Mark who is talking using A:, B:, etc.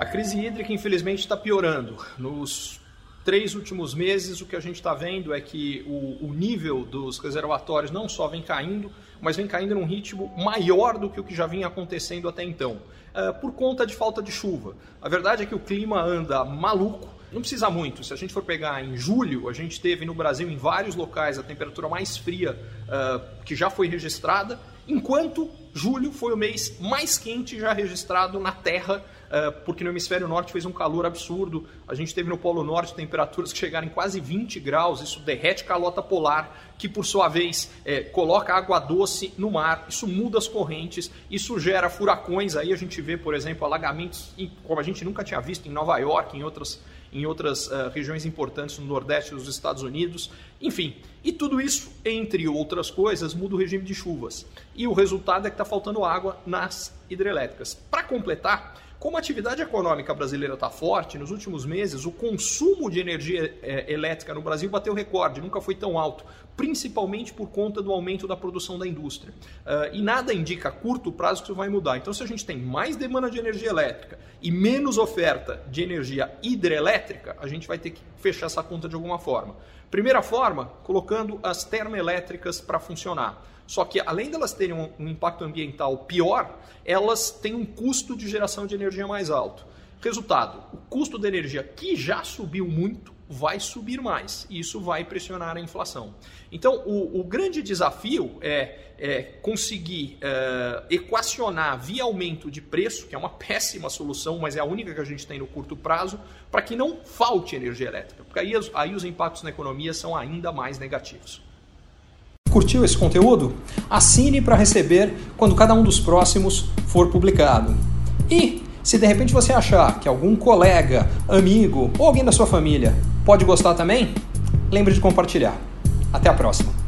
A: A crise hídrica, infelizmente, está piorando. Nos três últimos meses, o que a gente está vendo é que o, o, nível dos reservatórios não só vem caindo, mas vem caindo num ritmo maior do que o que já vinha acontecendo até então, uh, por conta de falta de chuva. A verdade é que o clima anda maluco, não precisa muito. Se a gente for pegar em julho, a gente teve no Brasil, em vários locais, a temperatura mais fria uh, que já foi registrada, enquanto julho foi o mês mais quente já registrado na Terra é, porque no hemisfério norte fez um calor absurdo. A gente teve no Polo Norte temperaturas que chegaram em quase 20 graus, isso derrete calota polar, que por sua vez é, coloca água doce no mar, isso muda as correntes, isso gera furacões. Aí a gente vê, por exemplo, alagamentos como a gente nunca tinha visto em Nova York, em outras, em outras uh, regiões importantes no Nordeste dos Estados Unidos. Enfim, e tudo isso, entre outras coisas, muda o regime de chuvas. E o resultado é que está faltando água nas hidrelétricas. Para completar, como a atividade econômica brasileira está forte, nos últimos meses o consumo de energia é, elétrica no Brasil bateu recorde, nunca foi tão alto, principalmente por conta do aumento da produção da indústria. Uh, e nada indica a curto prazo que isso vai mudar. Então, se a gente tem mais demanda de energia elétrica e menos oferta de energia hidrelétrica, a gente vai ter que fechar essa conta de alguma forma. Primeira forma, colocando as termoelétricas para funcionar. Só que além delas terem um, impacto ambiental pior, elas têm um custo de geração de energia mais alto. Resultado: o custo da energia que já subiu muito vai subir mais e isso vai pressionar a inflação. Então, o, o grande desafio é, é conseguir é, equacionar via aumento de preço, que é uma péssima solução, mas é a única que a gente tem no curto prazo, para que não falte energia elétrica, porque aí, aí os impactos na economia são ainda mais negativos.
B: Curtiu esse conteúdo? Assine para receber quando cada um dos próximos for publicado. E se de repente você achar que algum colega, amigo ou alguém da sua família pode gostar também, lembre de compartilhar. Até a próxima!